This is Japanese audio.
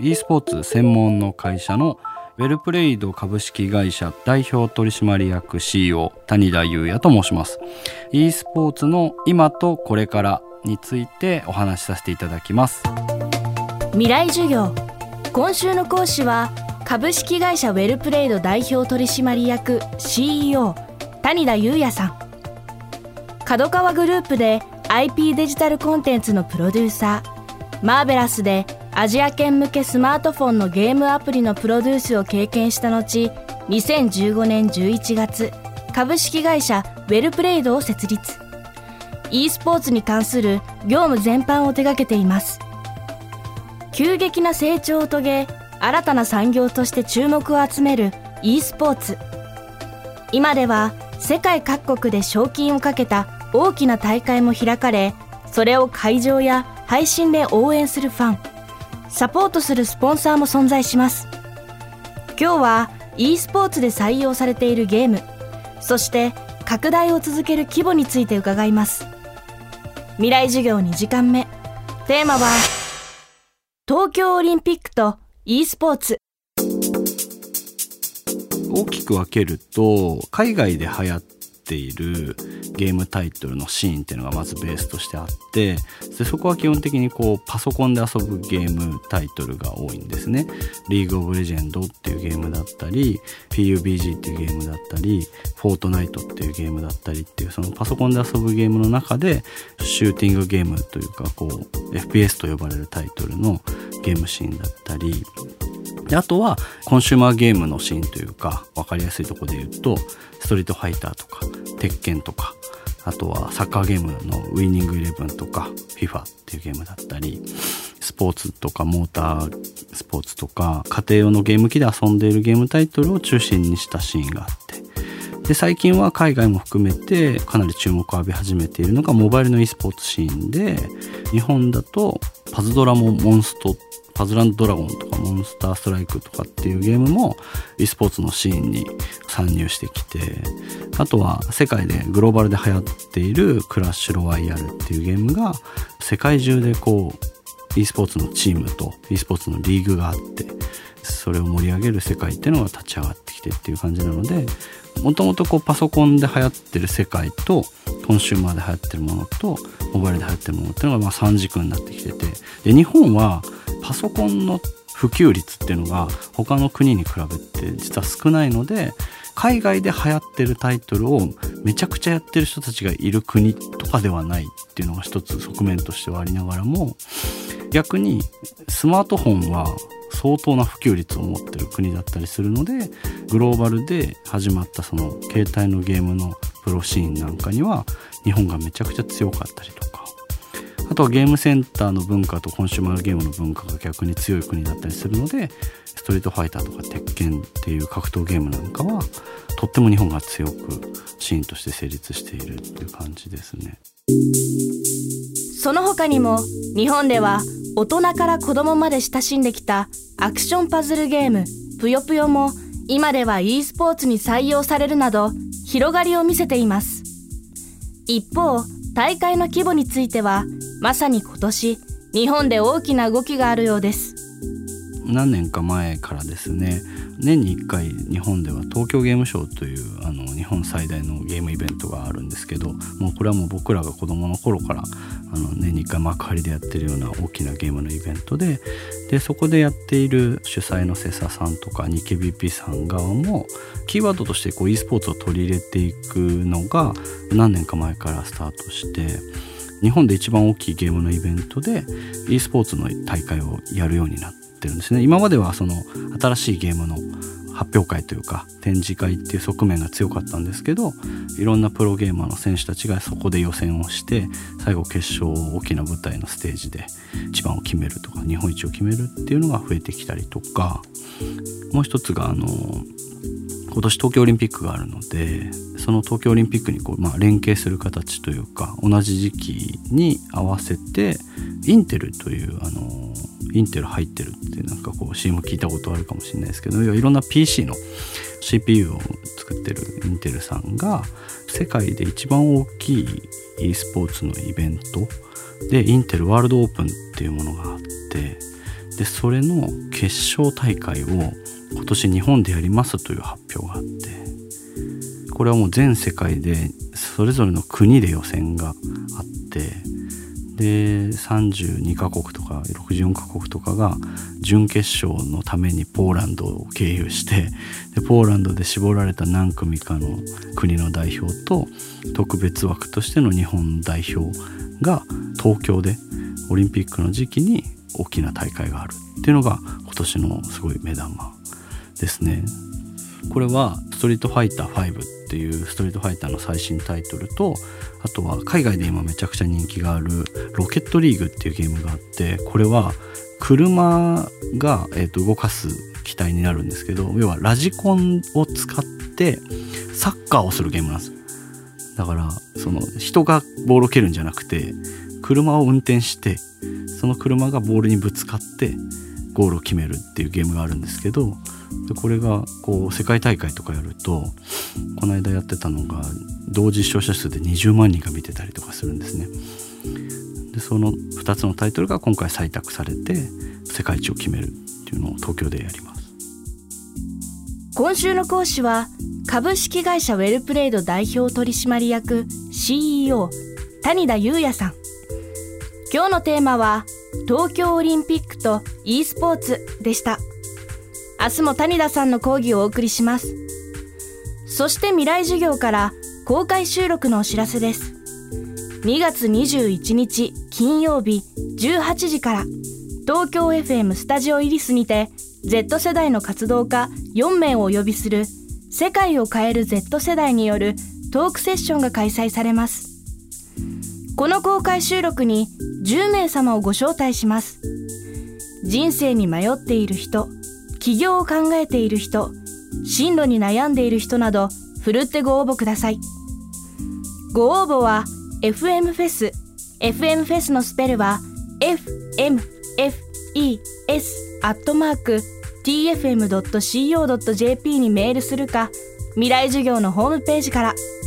e スポーツ専門の会社のウェルプレイド株式会社代表取締役 CEO 谷田裕也と申します。e スポーツの今とこれからについてお話しさせていただきます。未来授業。今週の講師は株式会社ウェルプレイド代表取締役 CEO 谷田裕也さん。角川グループで IP デジタルコンテンツのプロデューサー。マーベラスでアジア圏向けスマートフォンのゲームアプリのプロデュースを経験した後2015年11月株式会社ウェルプレイドを設立。e スポーツに関する業務全般を手掛けています。急激な成長を遂げ新たな産業として注目を集める e スポーツ。今では世界各国で賞金をかけた大きな大会も開かれそれを会場や配信で応援するファン。サポートするスポンサーも存在します。今日は e スポーツで採用されているゲームそして拡大を続ける規模について伺います。未来授業2時間目。テーマは東京オリンピックと e スポーツ。大きく分けると海外で流行ってているゲームタイトルのシーンっていうのがまずベースとしてあってでそこは基本的にこうパソコンで遊ぶゲームタイトルが多いんですね。リーグオブレジェンドっていうゲームだったり PUBG っていうゲームだったりフォートナイトっていうゲームだったりっていうそのパソコンで遊ぶゲームの中でシューティングゲームというかこう FPS と呼ばれるタイトルのゲームシーンだったりであとはコンシューマーゲームのシーンというか分かりやすいとこで言うとストリートファイターとか鉄拳とかあとはサッカーゲームのウィニングイレブンとか FIFA っていうゲームだったりスポーツとかモータースポーツとか家庭用のゲーム機で遊んでいるゲームタイトルを中心にしたシーンがあって。で最近は海外も含めてかなり注目を浴び始めているのがモバイルの e スポーツシーンで日本だとパズドラもモンストパズランドラゴンとかモンスターストライクとかっていうゲームも e スポーツのシーンに参入してきてあとは世界でグローバルで流行っているクラッシュロワイヤルっていうゲームが世界中でこう e スポーツのチームと e スポーツのリーグがあってそれを盛り上げる世界っていうのが立ち上がってきてっていう感じなのでもともとパソコンで流行ってる世界とコンシューマーで流行ってるものとモバイルで流行ってるものっていうのがまあ3軸になってきててで日本はパソコンの普及率っていうのが他の国に比べて実は少ないので海外で流行ってるタイトルをめちゃくちゃやってる人たちがいる国とかではないっていうのが一つ側面としてはありながらも逆にスマートフォンは相当な普及率を持ってる国だったりするのでグローバルで始まったその携帯のゲームのプロシーンなんかには日本がめちゃくちゃ強かったりとかあとはゲームセンターの文化とコンシューマーゲームの文化が逆に強い国だったりするのでストリートファイターとか鉄拳っていう格闘ゲームなんかはとっても日本が強くシーンとして成立しているっていう感じですね。その他にも日本では大人から子供まで親しんできたアクションパズルゲームぷよぷよも今では e スポーツに採用されるなど広がりを見せています一方大会の規模についてはまさに今年日本で大きな動きがあるようです。何年か前からですね。年に1回日本では東京ゲームショウというあの日本最大のゲームイベントがあるんですけどもうこれはもう僕らが子供の頃からあの年に1回幕張でやってるような大きなゲームのイベントででそこでやっている主催のセサさんとかニケビピさん側もキーワードとしてこう e スポーツを取り入れていくのが何年か前からスタートして日本で一番大きいゲームのイベントで e スポーツの大会をやるようになってるんですね。今まではその新しいゲームの発表会というか展示会っていう側面が強かったんですけどいろんなプロゲーマーの選手たちがそこで予選をして最後決勝大きな舞台のステージで一番を決めるとか日本一を決めるっていうのが増えてきたりとかもう一つがあの今年東京オリンピックがあるのでその東京オリンピックにこう、まあ、連携する形というか同じ時期に合わせてインテルというあのインテル入ってるってなんかこう CM 聞いたことあるかもしれないですけどいろんな PC の CPU を作ってるインテルさんが世界で一番大きい e スポーツのイベントでインテルワールドオープンっていうものがあってでそれの決勝大会を今年日本でやりますという発表があってこれはもう全世界でそれぞれの国で予選があってで32カ国とか64カ国とかが準決勝のためにポーランドを経由してでポーランドで絞られた何組かの国の代表と特別枠としての日本代表が東京でオリンピックの時期に大きな大会があるっていうのが今年のすごい目玉ですね。これは「ストリートファイター5」っていうストリートファイターの最新タイトルとあとは海外で今めちゃくちゃ人気がある「ロケットリーグ」っていうゲームがあってこれは車が、えー、と動かす機体になるんですけど要はラジコンを使ってサッカーをするゲームなんですだからその人がボールを蹴るんじゃなくて車を運転してその車がボールにぶつかってゴールを決めるっていうゲームがあるんですけどでこれがこう世界大会とかやるとこの間やってたのが同時視聴者数で20万人が見てたりとかするんですね。でその2つのタイトルが今回採択されて世界一を決めるっていうのを東京でやります。今週の講師は株式会社ウェルプレイド代表取締役 CEO 谷田裕也さん今日のテーマは東京オリンピックと e スポーツでした。明日も谷田さんの講義をお送りします。そして未来授業から公開収録のお知らせです。2月21日金曜日18時から東京 FM スタジオイリスにて Z 世代の活動家4名をお呼びする世界を変える Z 世代によるトークセッションが開催されます。この公開収録に10名様をご招待します。人生に迷っている人起業を考えている人進路に悩んでいる人などふるってご応募ください。ご応募は FM フェス FM フェスのスペルは FMFES アットマーク tfm.co.jp にメールするか未来授業のホームページから「